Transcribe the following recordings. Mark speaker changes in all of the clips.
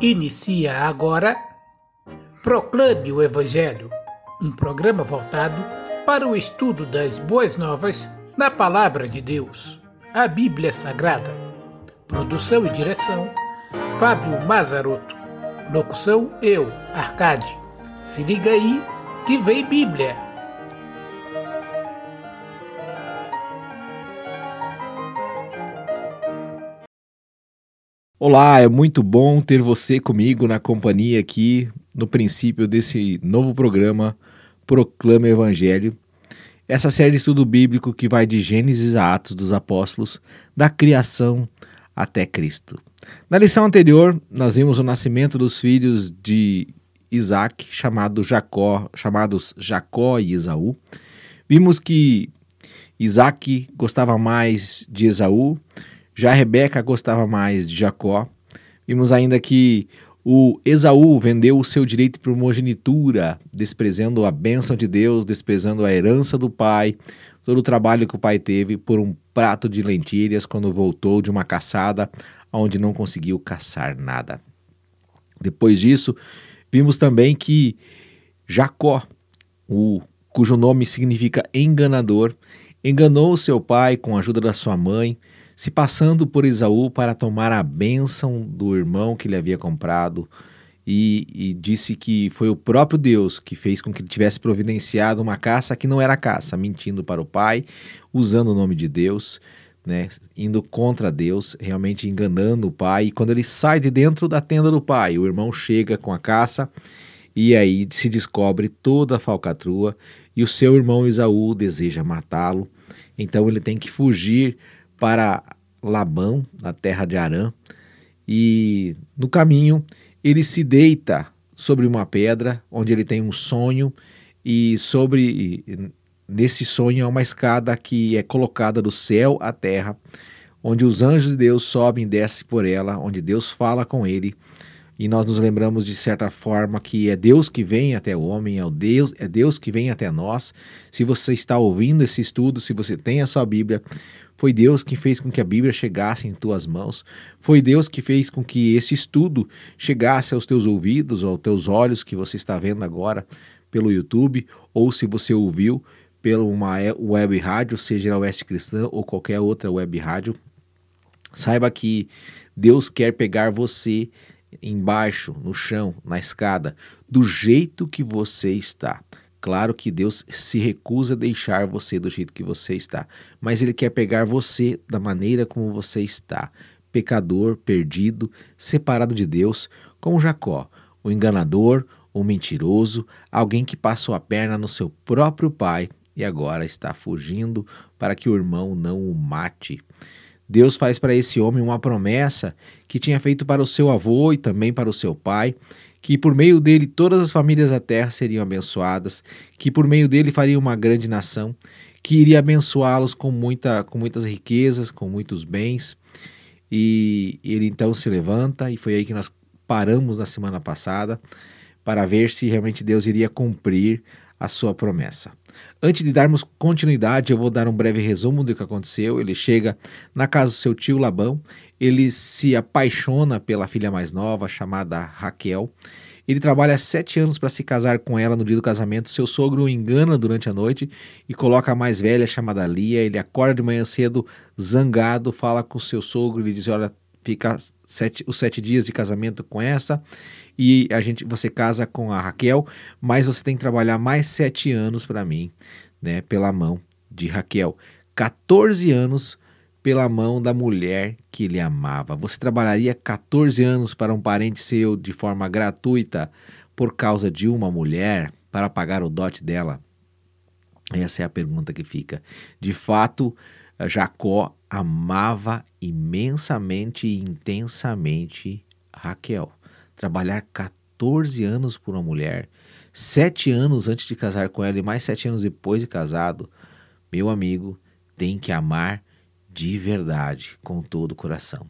Speaker 1: Inicia agora Proclame o Evangelho, um programa voltado para o estudo das boas novas na Palavra de Deus, a Bíblia Sagrada. Produção e direção: Fábio Mazarotto. Locução: eu, Arcade. Se liga aí que vem Bíblia.
Speaker 2: Olá, é muito bom ter você comigo na companhia aqui no princípio desse novo programa Proclama Evangelho. Essa série de estudo bíblico que vai de Gênesis a Atos dos Apóstolos, da criação até Cristo. Na lição anterior, nós vimos o nascimento dos filhos de Isaac, chamado Jacó, chamados Jacó e Esaú. Vimos que Isaac gostava mais de Esaú, já Rebeca gostava mais de Jacó. Vimos ainda que o Esaú vendeu o seu direito de primogenitura, desprezando a bênção de Deus, desprezando a herança do pai, todo o trabalho que o pai teve por um prato de lentilhas quando voltou de uma caçada onde não conseguiu caçar nada. Depois disso, vimos também que Jacó, o, cujo nome significa enganador, enganou seu pai com a ajuda da sua mãe, se passando por Esaú para tomar a bênção do irmão que ele havia comprado, e, e, disse que foi o próprio Deus que fez com que ele tivesse providenciado uma caça que não era caça, mentindo para o pai, usando o nome de Deus, né, indo contra Deus, realmente enganando o pai. E quando ele sai de dentro da tenda do pai, o irmão chega com a caça e aí se descobre toda a falcatrua e o seu irmão Esaú deseja matá-lo. Então ele tem que fugir para Labão, na terra de Arã, e no caminho ele se deita sobre uma pedra onde ele tem um sonho e sobre nesse sonho há uma escada que é colocada do céu à terra, onde os anjos de Deus sobem e descem por ela, onde Deus fala com ele. E nós nos lembramos de certa forma que é Deus que vem até o homem, é Deus, é Deus que vem até nós. Se você está ouvindo esse estudo, se você tem a sua Bíblia, foi Deus que fez com que a Bíblia chegasse em tuas mãos. Foi Deus que fez com que esse estudo chegasse aos teus ouvidos, aos teus olhos que você está vendo agora pelo YouTube, ou se você ouviu pela uma web rádio, seja a Oeste Cristã ou qualquer outra web rádio. Saiba que Deus quer pegar você embaixo, no chão, na escada, do jeito que você está. Claro que Deus se recusa a deixar você do jeito que você está, mas Ele quer pegar você da maneira como você está, pecador, perdido, separado de Deus, como Jacó, o enganador, o mentiroso, alguém que passou a perna no seu próprio pai e agora está fugindo para que o irmão não o mate. Deus faz para esse homem uma promessa que tinha feito para o seu avô e também para o seu pai, que por meio dele todas as famílias da terra seriam abençoadas, que por meio dele faria uma grande nação, que iria abençoá-los com, muita, com muitas riquezas, com muitos bens. E ele então se levanta, e foi aí que nós paramos na semana passada, para ver se realmente Deus iria cumprir a sua promessa. Antes de darmos continuidade, eu vou dar um breve resumo do que aconteceu. Ele chega na casa do seu tio Labão, ele se apaixona pela filha mais nova, chamada Raquel. Ele trabalha sete anos para se casar com ela no dia do casamento. Seu sogro o engana durante a noite e coloca a mais velha, chamada Lia. Ele acorda de manhã cedo, zangado, fala com seu sogro. Ele diz: Olha, fica sete, os sete dias de casamento com essa e a gente, você casa com a Raquel, mas você tem que trabalhar mais sete anos para mim, né, pela mão de Raquel. 14 anos pela mão da mulher que ele amava. Você trabalharia 14 anos para um parente seu de forma gratuita por causa de uma mulher para pagar o dote dela? Essa é a pergunta que fica. De fato, Jacó amava imensamente e intensamente Raquel trabalhar 14 anos por uma mulher, sete anos antes de casar com ela e mais sete anos depois de casado, meu amigo, tem que amar de verdade, com todo o coração.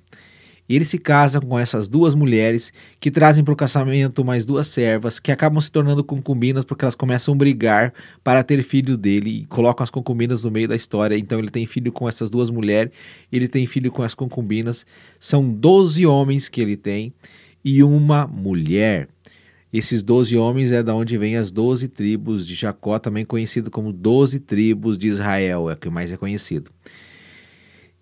Speaker 2: E ele se casa com essas duas mulheres que trazem para o casamento mais duas servas que acabam se tornando concubinas porque elas começam a brigar para ter filho dele e colocam as concubinas no meio da história. Então ele tem filho com essas duas mulheres, ele tem filho com as concubinas. São 12 homens que ele tem e uma mulher. Esses doze homens é da onde vem as doze tribos de Jacó, também conhecido como doze tribos de Israel, é o que mais é conhecido.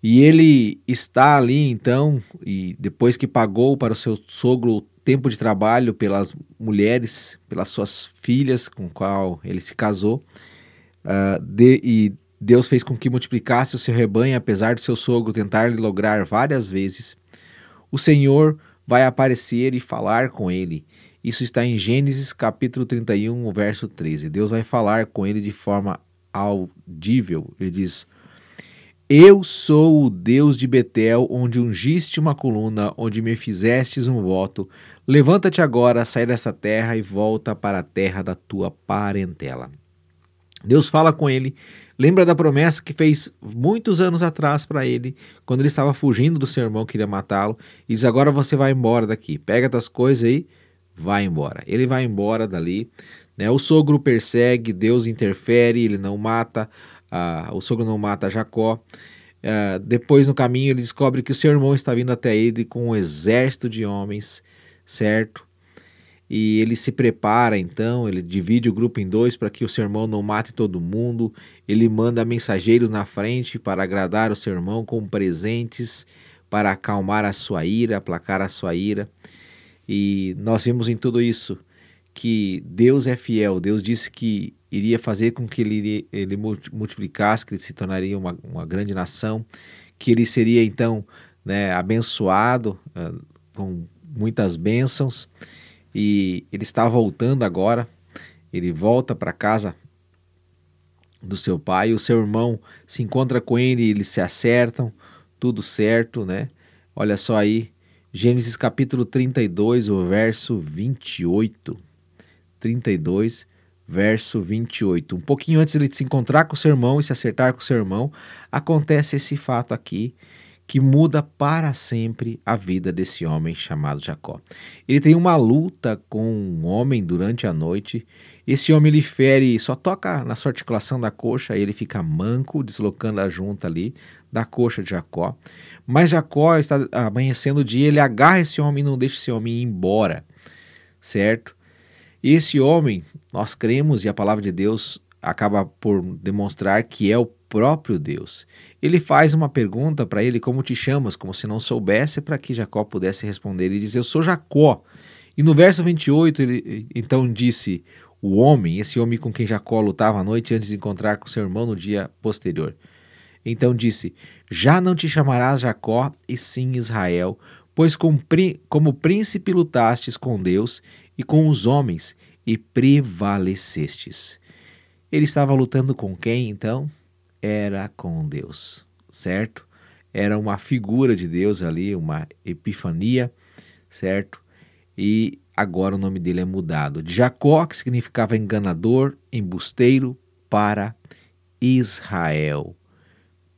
Speaker 2: E ele está ali então, e depois que pagou para o seu sogro o tempo de trabalho pelas mulheres, pelas suas filhas com qual ele se casou, uh, de, e Deus fez com que multiplicasse o seu rebanho, apesar do seu sogro tentar lhe lograr várias vezes. O Senhor vai aparecer e falar com ele. Isso está em Gênesis capítulo 31, verso 13. Deus vai falar com ele de forma audível. Ele diz: Eu sou o Deus de Betel, onde ungiste uma coluna, onde me fizestes um voto. Levanta-te agora, sai dessa terra e volta para a terra da tua parentela. Deus fala com ele, lembra da promessa que fez muitos anos atrás para ele, quando ele estava fugindo do seu irmão que queria matá-lo, e diz: Agora você vai embora daqui, pega tuas coisas aí, vai embora. Ele vai embora dali. Né? O sogro persegue, Deus interfere, ele não mata, o sogro não mata Jacó. Uh, depois, no caminho, ele descobre que o seu irmão está vindo até ele com um exército de homens, certo? E ele se prepara então, ele divide o grupo em dois para que o seu irmão não mate todo mundo. Ele manda mensageiros na frente para agradar o seu irmão com presentes para acalmar a sua ira, aplacar a sua ira. E nós vimos em tudo isso que Deus é fiel. Deus disse que iria fazer com que ele, ele multiplicasse, que ele se tornaria uma, uma grande nação, que ele seria então né, abençoado uh, com muitas bênçãos e ele está voltando agora. Ele volta para casa do seu pai. O seu irmão se encontra com ele, eles se acertam, tudo certo, né? Olha só aí, Gênesis capítulo 32, o verso 28. 32, verso 28. Um pouquinho antes de ele se encontrar com o seu irmão e se acertar com o seu irmão, acontece esse fato aqui que muda para sempre a vida desse homem chamado Jacó. Ele tem uma luta com um homem durante a noite. Esse homem lhe fere, só toca na sua articulação da coxa, ele fica manco, deslocando a junta ali da coxa de Jacó. Mas Jacó está amanhecendo o dia, ele agarra esse homem e não deixa esse homem ir embora, certo? Esse homem, nós cremos e a palavra de Deus acaba por demonstrar que é o próprio Deus. Ele faz uma pergunta para ele: Como te chamas? Como se não soubesse, para que Jacó pudesse responder. Ele diz: Eu sou Jacó. E no verso 28, ele então disse: O homem, esse homem com quem Jacó lutava à noite antes de encontrar com seu irmão no dia posterior. Então disse: Já não te chamarás Jacó, e sim Israel, pois como príncipe lutastes com Deus e com os homens, e prevalecestes. Ele estava lutando com quem então? Era com Deus, certo? Era uma figura de Deus ali, uma epifania, certo? E agora o nome dele é mudado de Jacó, que significava enganador, embusteiro, para Israel,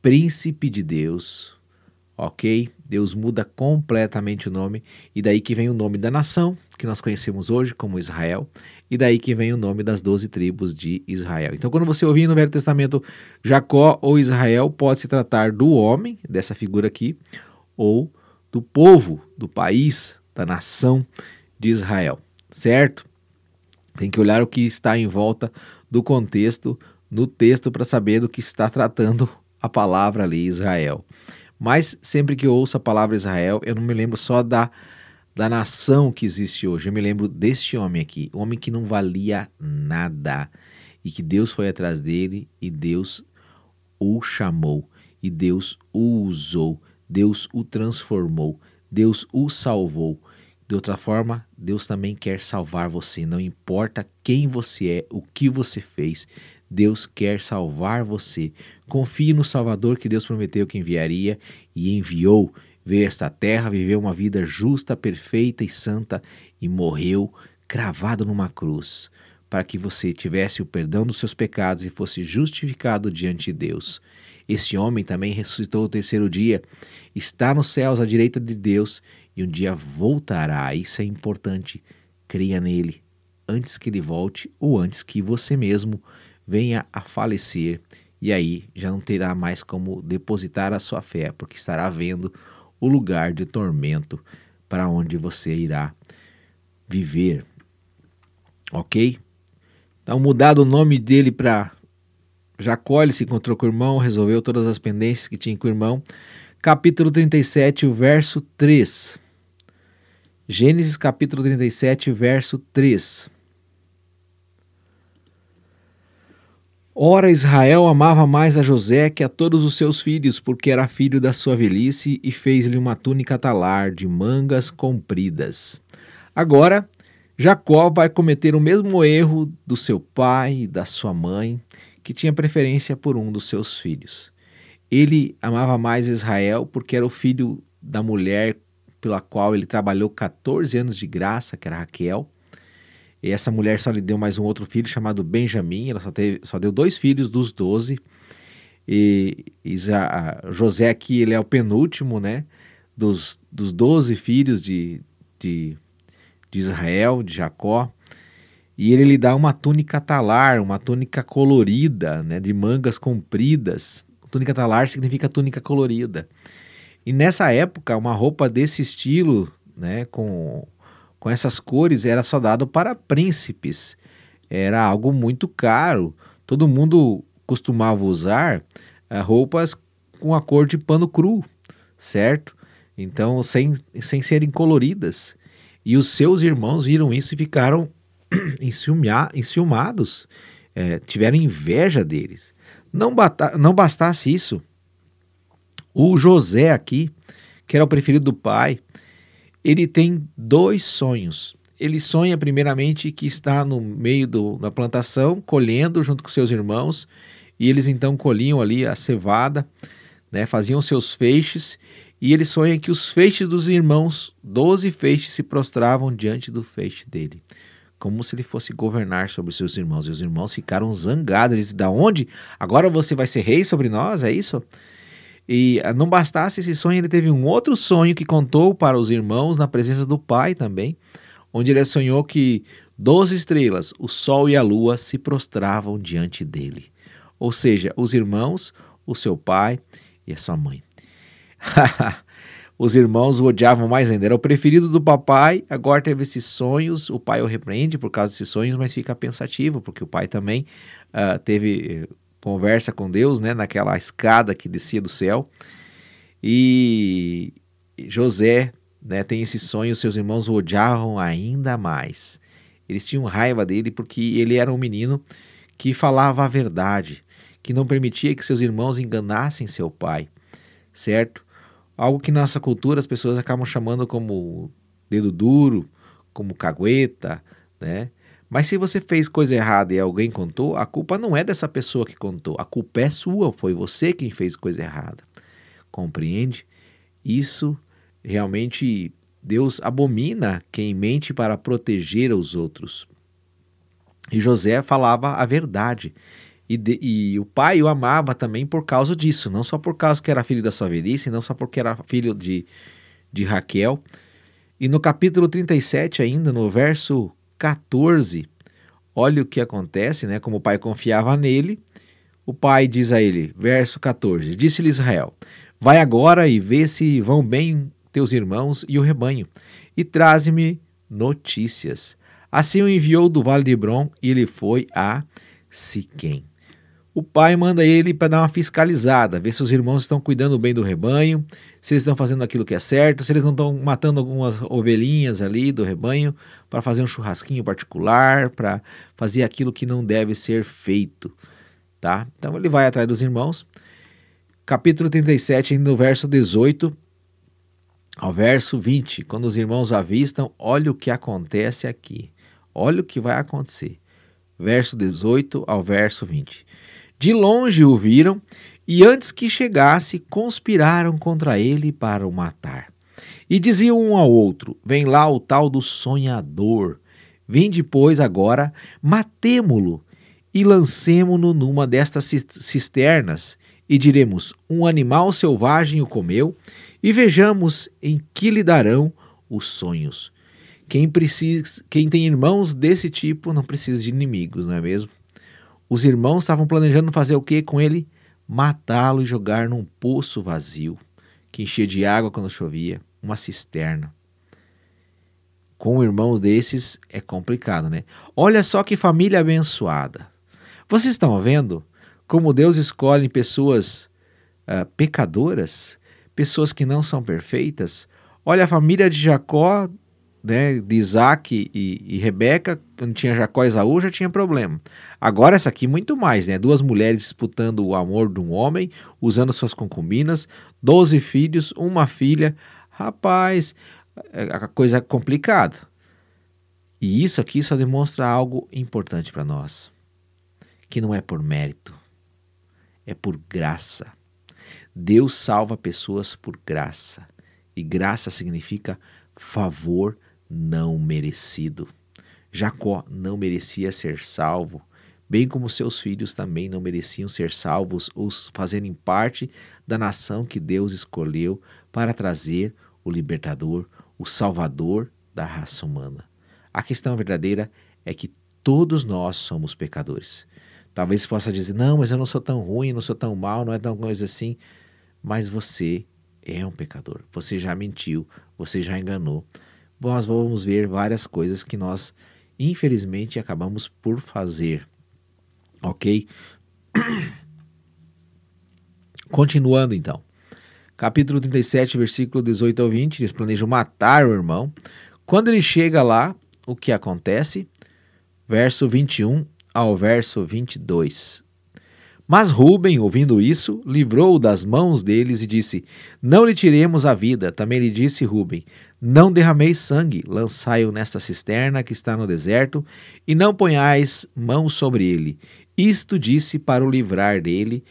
Speaker 2: príncipe de Deus, ok? Deus muda completamente o nome, e daí que vem o nome da nação, que nós conhecemos hoje como Israel, e daí que vem o nome das doze tribos de Israel. Então, quando você ouvir no Velho Testamento Jacó ou Israel, pode se tratar do homem, dessa figura aqui, ou do povo, do país, da nação de Israel, certo? Tem que olhar o que está em volta do contexto no texto para saber do que está tratando a palavra ali, Israel. Mas sempre que eu ouço a palavra Israel, eu não me lembro só da, da nação que existe hoje. Eu me lembro deste homem aqui, homem que não valia nada e que Deus foi atrás dele e Deus o chamou e Deus o usou, Deus o transformou, Deus o salvou. De outra forma, Deus também quer salvar você, não importa quem você é, o que você fez, Deus quer salvar você. Confie no Salvador que Deus prometeu que enviaria e enviou. Veio a esta terra, viveu uma vida justa, perfeita e santa e morreu cravado numa cruz, para que você tivesse o perdão dos seus pecados e fosse justificado diante de Deus. Este homem também ressuscitou o terceiro dia, está nos céus à direita de Deus e um dia voltará. Isso é importante. Creia nele antes que ele volte ou antes que você mesmo venha a falecer e aí já não terá mais como depositar a sua fé, porque estará vendo o lugar de tormento para onde você irá viver. Ok? Então, mudado o nome dele para Jacó, ele se encontrou com o irmão, resolveu todas as pendências que tinha com o irmão. Capítulo 37, o verso 3. Gênesis capítulo 37, verso 3. Ora, Israel amava mais a José que a todos os seus filhos, porque era filho da sua velhice, e fez-lhe uma túnica talar de mangas compridas. Agora, Jacó vai cometer o mesmo erro do seu pai e da sua mãe, que tinha preferência por um dos seus filhos. Ele amava mais Israel porque era o filho da mulher pela qual ele trabalhou 14 anos de graça, que era Raquel. E essa mulher só lhe deu mais um outro filho chamado Benjamim, ela só, teve, só deu dois filhos dos doze. E, e José aqui ele é o penúltimo, né, dos, dos doze filhos de, de, de Israel, de Jacó. E ele lhe dá uma túnica talar, uma túnica colorida, né, de mangas compridas. Túnica talar significa túnica colorida. E nessa época, uma roupa desse estilo, né, com com essas cores era só dado para príncipes. Era algo muito caro. Todo mundo costumava usar uh, roupas com a cor de pano cru, certo? Então, sem, sem serem coloridas. E os seus irmãos viram isso e ficaram enciumados, é, tiveram inveja deles. Não, não bastasse isso, o José aqui, que era o preferido do pai, ele tem dois sonhos. Ele sonha, primeiramente, que está no meio do, da plantação, colhendo junto com seus irmãos, e eles então colhiam ali a cevada, né, faziam seus feixes, e ele sonha que os feixes dos irmãos, doze feixes, se prostravam diante do feixe dele, como se ele fosse governar sobre seus irmãos. E os irmãos ficaram zangados. Eles da onde? Agora você vai ser rei sobre nós? É isso? E ah, não bastasse esse sonho, ele teve um outro sonho que contou para os irmãos na presença do pai também, onde ele sonhou que doze estrelas, o sol e a lua, se prostravam diante dele. Ou seja, os irmãos, o seu pai e a sua mãe. os irmãos o odiavam mais ainda. Era o preferido do papai, agora teve esses sonhos. O pai o repreende por causa desses sonhos, mas fica pensativo, porque o pai também uh, teve conversa com Deus, né, naquela escada que descia do céu. E José, né, tem esse sonho, seus irmãos o odiavam ainda mais. Eles tinham raiva dele porque ele era um menino que falava a verdade, que não permitia que seus irmãos enganassem seu pai, certo? Algo que na nossa cultura as pessoas acabam chamando como dedo duro, como cagueta, né? Mas se você fez coisa errada e alguém contou, a culpa não é dessa pessoa que contou, a culpa é sua, foi você quem fez coisa errada. Compreende? Isso realmente Deus abomina quem mente para proteger os outros. E José falava a verdade. E, de, e, o pai o amava também por causa disso, não só por causa que era filho da sua velhice, não só porque era filho de, de Raquel. E no capítulo 37, ainda, no verso 14, olha o que acontece, né? Como o pai confiava nele, o pai diz a ele, verso 14: Disse-lhe Israel: Vai agora e vê se vão bem teus irmãos e o rebanho, e traze-me notícias. Assim o enviou do vale de Hebron e ele foi a Siquém o pai manda ele para dar uma fiscalizada, ver se os irmãos estão cuidando bem do rebanho, se eles estão fazendo aquilo que é certo, se eles não estão matando algumas ovelhinhas ali do rebanho para fazer um churrasquinho particular, para fazer aquilo que não deve ser feito, tá? Então ele vai atrás dos irmãos. Capítulo 37, no verso 18 ao verso 20, quando os irmãos avistam, olha o que acontece aqui. Olha o que vai acontecer. Verso 18 ao verso 20. De longe o viram e antes que chegasse, conspiraram contra ele para o matar. E diziam um ao outro: Vem lá o tal do sonhador. Vem depois agora, matemo-lo e lancemo-no numa destas cisternas, e diremos: Um animal selvagem o comeu, e vejamos em que lhe darão os sonhos. Quem, precisa, quem tem irmãos desse tipo não precisa de inimigos, não é mesmo? Os irmãos estavam planejando fazer o que com ele? Matá-lo e jogar num poço vazio, que enchia de água quando chovia, uma cisterna. Com irmãos desses é complicado, né? Olha só que família abençoada. Vocês estão vendo como Deus escolhe pessoas uh, pecadoras, pessoas que não são perfeitas? Olha a família de Jacó, né, de Isaac e, e Rebeca, quando tinha Jacó e Esaú, já tinha problema. Agora essa aqui muito mais, né? Duas mulheres disputando o amor de um homem, usando suas concubinas, doze filhos, uma filha. Rapaz, é, a coisa é complicada. E isso aqui só demonstra algo importante para nós, que não é por mérito, é por graça. Deus salva pessoas por graça. E graça significa favor não merecido. Jacó não merecia ser salvo, bem como seus filhos também não mereciam ser salvos ou fazerem parte da nação que Deus escolheu para trazer o libertador, o salvador da raça humana. A questão verdadeira é que todos nós somos pecadores. Talvez possa dizer: "Não, mas eu não sou tão ruim, não sou tão mal, não é tão coisa assim". Mas você é um pecador. Você já mentiu, você já enganou. Nós vamos ver várias coisas que nós, infelizmente, acabamos por fazer. Ok? Continuando então. Capítulo 37, versículo 18 ao 20. Eles planejam matar o irmão. Quando ele chega lá, o que acontece? Verso 21 ao verso 22. Mas Ruben, ouvindo isso, livrou-o das mãos deles e disse: Não lhe tiremos a vida. Também lhe disse Ruben: Não derrameis sangue, lançai-o nesta cisterna que está no deserto, e não ponhais mão sobre ele. Isto disse para o livrar dele,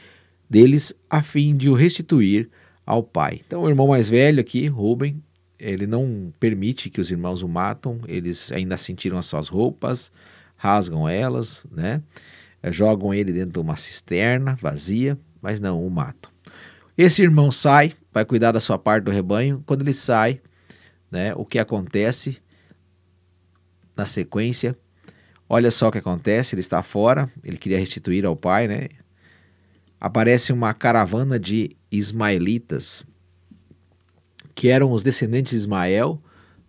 Speaker 2: deles, a fim de o restituir ao pai. Então, o irmão mais velho aqui, Ruben, ele não permite que os irmãos o matam, eles ainda sentiram as suas roupas, rasgam elas, né? Eh, jogam ele dentro de uma cisterna vazia, mas não o matam. Esse irmão sai, vai cuidar da sua parte do rebanho. Quando ele sai, né, o que acontece na sequência? Olha só o que acontece, ele está fora, ele queria restituir ao pai, né? Aparece uma caravana de ismaelitas, que eram os descendentes de Ismael,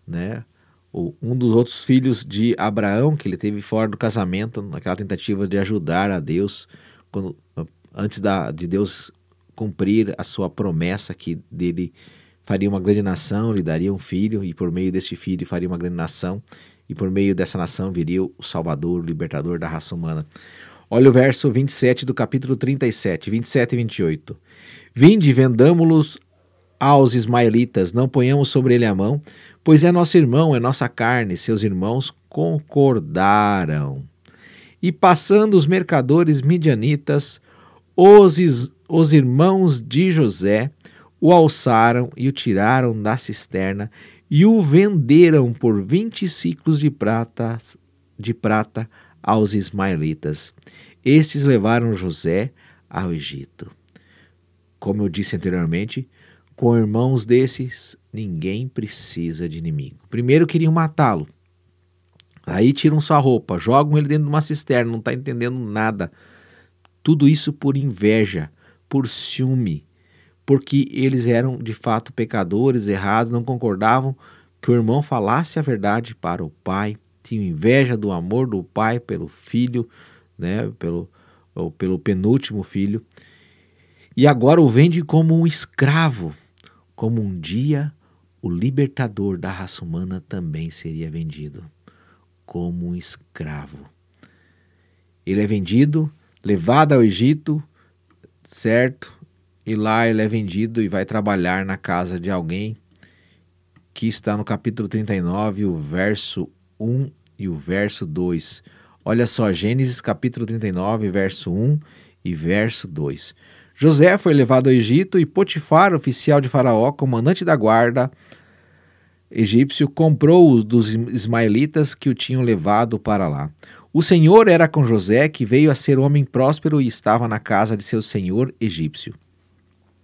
Speaker 2: né? um dos outros filhos de Abraão, que ele teve fora do casamento, naquela tentativa de ajudar a Deus, quando, antes da, de Deus cumprir a sua promessa que dele faria uma grande nação, lhe daria um filho, e por meio deste filho faria uma grande nação, e por meio dessa nação viria o Salvador, o libertador da raça humana. Olha o verso 27 do capítulo 37, 27 e 28. Vinde, vendamo-los aos ismaelitas, não ponhamos sobre ele a mão, pois é nosso irmão, é nossa carne. Seus irmãos concordaram. E passando os mercadores midianitas, os, os irmãos de José o alçaram e o tiraram da cisterna e o venderam por vinte ciclos de prata, de prata aos ismaelitas. Estes levaram José ao Egito. Como eu disse anteriormente, com irmãos desses, ninguém precisa de inimigo. Primeiro queriam matá-lo. Aí tiram sua roupa, jogam ele dentro de uma cisterna, não está entendendo nada. Tudo isso por inveja, por ciúme, porque eles eram de fato pecadores, errados, não concordavam que o irmão falasse a verdade para o pai, tinham inveja do amor do pai pelo filho, né, pelo, pelo penúltimo filho, e agora o vende como um escravo como um dia o libertador da raça humana também seria vendido como um escravo. Ele é vendido, levado ao Egito, certo? E lá ele é vendido e vai trabalhar na casa de alguém que está no capítulo 39, o verso 1 e o verso 2. Olha só, Gênesis capítulo 39, verso 1 e verso 2. José foi levado ao Egito e Potifar, oficial de Faraó, comandante da guarda egípcio, comprou-o dos ismaelitas que o tinham levado para lá. O Senhor era com José, que veio a ser homem próspero e estava na casa de seu senhor egípcio.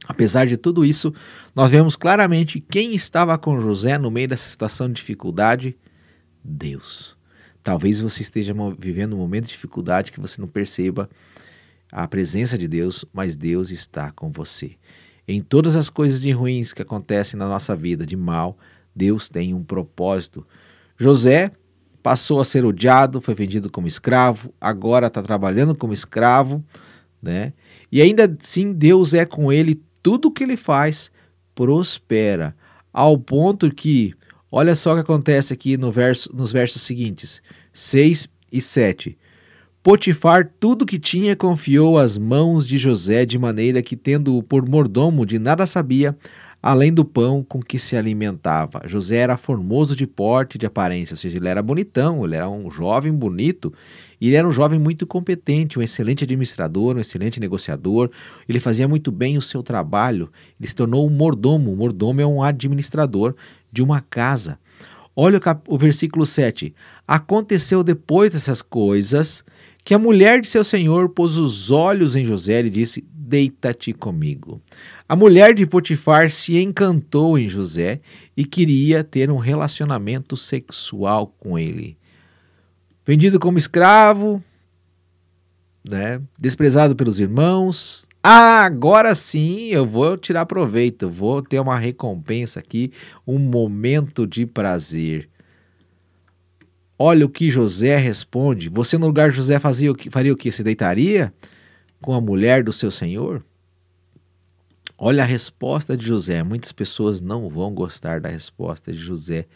Speaker 2: Apesar de tudo isso, nós vemos claramente quem estava com José no meio dessa situação de dificuldade: Deus. Talvez você esteja vivendo um momento de dificuldade que você não perceba a presença de Deus, mas Deus está com você. Em todas as coisas de ruins que acontecem na nossa vida, de mal, Deus tem um propósito. José passou a ser odiado, foi vendido como escravo, agora está trabalhando como escravo, né? E ainda assim Deus é com ele, tudo que ele faz prospera, ao ponto que, olha só o que acontece aqui no verso, nos versos seguintes, 6 e 7. Potifar tudo que tinha confiou às mãos de José, de maneira que, tendo-o por mordomo, de nada sabia, além do pão com que se alimentava. José era formoso de porte e de aparência, ou seja, ele era bonitão, ele era um jovem bonito, e ele era um jovem muito competente, um excelente administrador, um excelente negociador, ele fazia muito bem o seu trabalho, ele se tornou um mordomo, o mordomo é um administrador de uma casa. Olha o, o versículo 7. Aconteceu depois dessas coisas que a mulher de seu senhor pôs os olhos em José e disse: Deita-te comigo. A mulher de Potifar se encantou em José e queria ter um relacionamento sexual com ele. Vendido como escravo, né, desprezado pelos irmãos. Ah, agora sim eu vou tirar proveito, vou ter uma recompensa aqui, um momento de prazer. Olha o que José responde. Você no lugar de José fazia o que, faria o que? Se deitaria com a mulher do seu senhor? Olha a resposta de José. Muitas pessoas não vão gostar da resposta de José,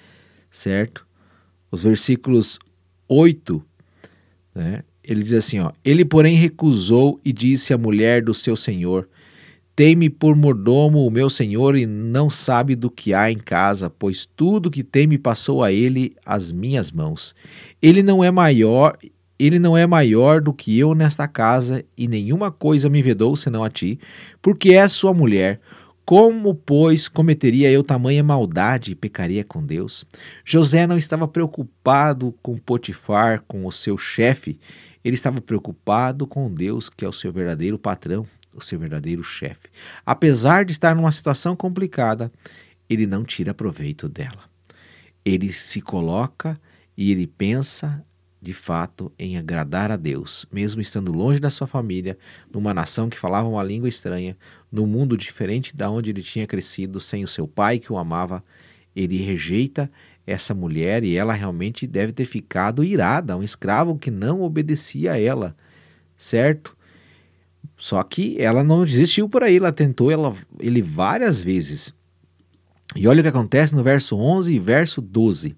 Speaker 2: certo? Os versículos 8, né? Ele diz assim, ó: Ele, porém, recusou e disse à mulher do seu senhor: Teme por mordomo o meu senhor e não sabe do que há em casa, pois tudo que tem me passou a ele as minhas mãos. Ele não é maior, ele não é maior do que eu nesta casa, e nenhuma coisa me vedou senão a ti, porque és sua mulher. Como, pois, cometeria eu tamanha maldade e pecaria com Deus? José não estava preocupado com Potifar, com o seu chefe, ele estava preocupado com Deus, que é o seu verdadeiro patrão, o seu verdadeiro chefe. Apesar de estar numa situação complicada, ele não tira proveito dela. Ele se coloca e ele pensa de fato em agradar a Deus, mesmo estando longe da sua família, numa nação que falava uma língua estranha, num mundo diferente da onde ele tinha crescido, sem o seu pai que o amava, ele rejeita essa mulher e ela realmente deve ter ficado irada, um escravo que não obedecia a ela, certo? Só que ela não desistiu por aí, ela tentou ela, ele várias vezes. E olha o que acontece no verso 11 e verso 12.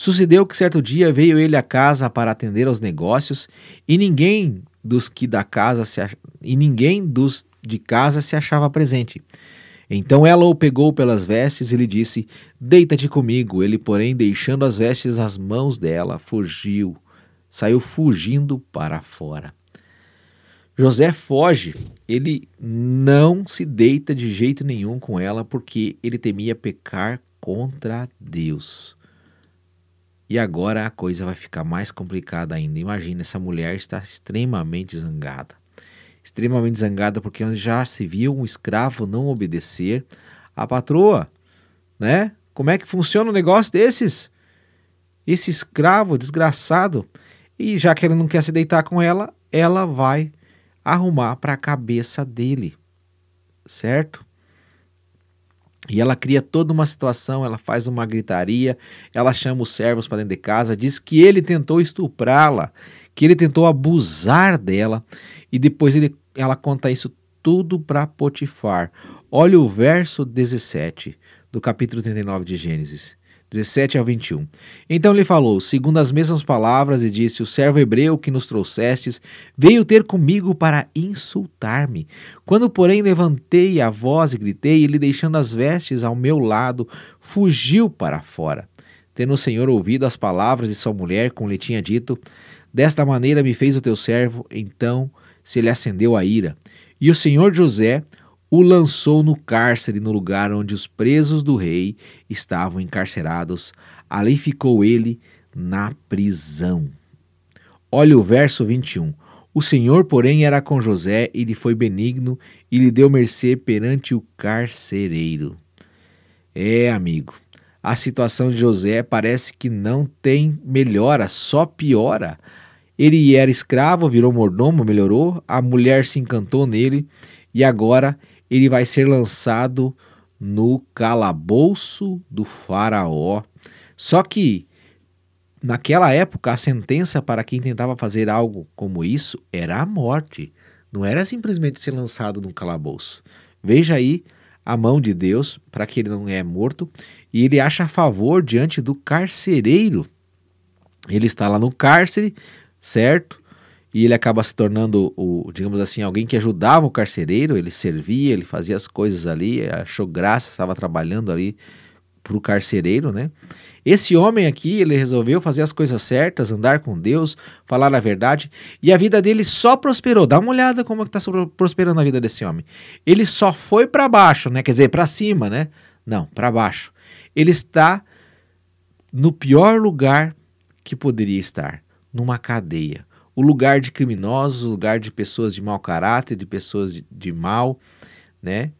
Speaker 2: Sucedeu que certo dia veio ele à casa para atender aos negócios, e ninguém dos que da casa se ach... e ninguém dos de casa se achava presente. Então ela o pegou pelas vestes e lhe disse: Deita-te comigo. Ele, porém, deixando as vestes às mãos dela, fugiu, saiu fugindo para fora. José foge, ele não se deita de jeito nenhum com ela porque ele temia pecar contra Deus. E agora a coisa vai ficar mais complicada ainda. Imagina, essa mulher está extremamente zangada. Extremamente zangada porque já se viu um escravo não obedecer à patroa, né? Como é que funciona um negócio desses? Esse escravo desgraçado. E já que ele não quer se deitar com ela, ela vai arrumar para a cabeça dele, certo? E ela cria toda uma situação, ela faz uma gritaria, ela chama os servos para dentro de casa, diz que ele tentou estuprá-la, que ele tentou abusar dela, e depois ele, ela conta isso tudo para Potifar. Olha o verso 17 do capítulo 39 de Gênesis. 17 ao 21. Então lhe falou, segundo as mesmas palavras, e disse: O servo hebreu que nos trouxestes veio ter comigo para insultar-me. Quando, porém, levantei a voz e gritei, ele, deixando as vestes ao meu lado, fugiu para fora. Tendo o Senhor ouvido as palavras de sua mulher, como lhe tinha dito, desta maneira me fez o teu servo, então se lhe acendeu a ira. E o Senhor José o lançou no cárcere no lugar onde os presos do rei estavam encarcerados. Ali ficou ele na prisão. Olha o verso 21. O Senhor, porém, era com José e lhe foi benigno e lhe deu mercê perante o carcereiro. É, amigo, a situação de José parece que não tem melhora, só piora. Ele era escravo, virou mordomo, melhorou, a mulher se encantou nele e agora ele vai ser lançado no calabouço do Faraó. Só que naquela época, a sentença para quem tentava fazer algo como isso era a morte. Não era simplesmente ser lançado num calabouço. Veja aí a mão de Deus para que ele não é morto e ele acha favor diante do carcereiro. Ele está lá no cárcere, certo? E ele acaba se tornando o, digamos assim, alguém que ajudava o carcereiro, ele servia, ele fazia as coisas ali, achou graça, estava trabalhando ali para o carcereiro, né? Esse homem aqui, ele resolveu fazer as coisas certas, andar com Deus, falar a verdade, e a vida dele só prosperou. Dá uma olhada como está prosperando a vida desse homem. Ele só foi para baixo, né? Quer dizer, para cima, né? Não, para baixo. Ele está no pior lugar que poderia estar, numa cadeia. O lugar de criminosos, o lugar de pessoas de mau caráter, de pessoas de, de mal, né?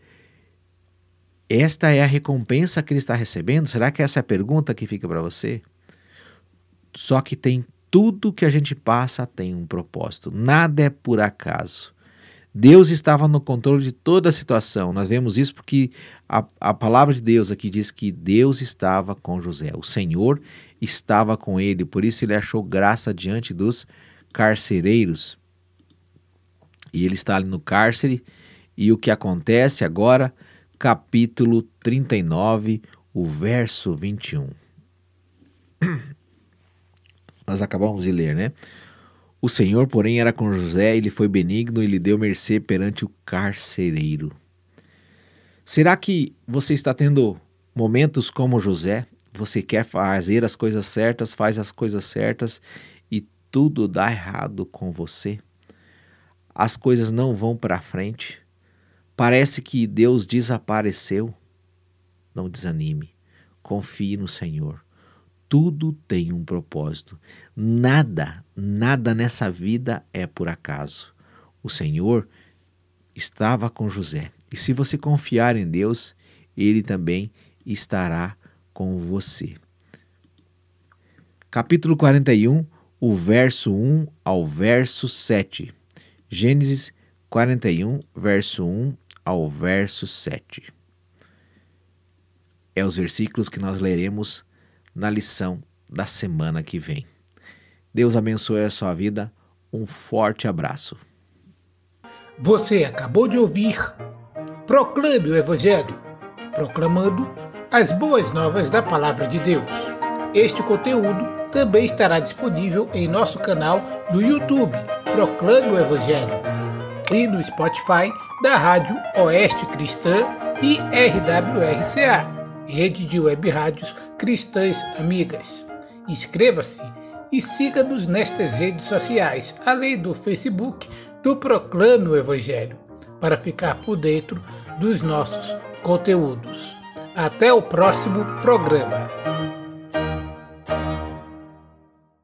Speaker 2: Esta é a recompensa que ele está recebendo? Será que essa é a pergunta que fica para você? Só que tem tudo que a gente passa tem um propósito, nada é por acaso. Deus estava no controle de toda a situação. Nós vemos isso porque a, a palavra de Deus aqui diz que Deus estava com José, o Senhor estava com ele, por isso ele achou graça diante dos carcereiros. E ele está ali no cárcere, e o que acontece agora? capítulo 39, o verso 21. Nós acabamos de ler, né? O Senhor, porém, era com José, ele foi benigno e lhe deu mercê perante o carcereiro. Será que você está tendo momentos como José? Você quer fazer as coisas certas, faz as coisas certas tudo dá errado com você? As coisas não vão para frente? Parece que Deus desapareceu. Não desanime. Confie no Senhor. Tudo tem um propósito. Nada, nada nessa vida é por acaso. O Senhor estava com José. E se você confiar em Deus, ele também estará com você. Capítulo 41, o verso 1 ao verso 7. Gênesis 41, verso 1 ao verso 7. É os versículos que nós leremos na lição da semana que vem. Deus abençoe a sua vida. Um forte abraço.
Speaker 1: Você acabou de ouvir Proclame o Evangelho, proclamando as boas novas da Palavra de Deus. Este conteúdo também estará disponível em nosso canal do YouTube, Proclame o Evangelho, e no Spotify da Rádio Oeste Cristã e RWRCA, Rede de Web Rádios Cristãs Amigas. Inscreva-se e siga-nos nestas redes sociais, além do Facebook do Proclame o Evangelho, para ficar por dentro dos nossos conteúdos. Até o próximo programa.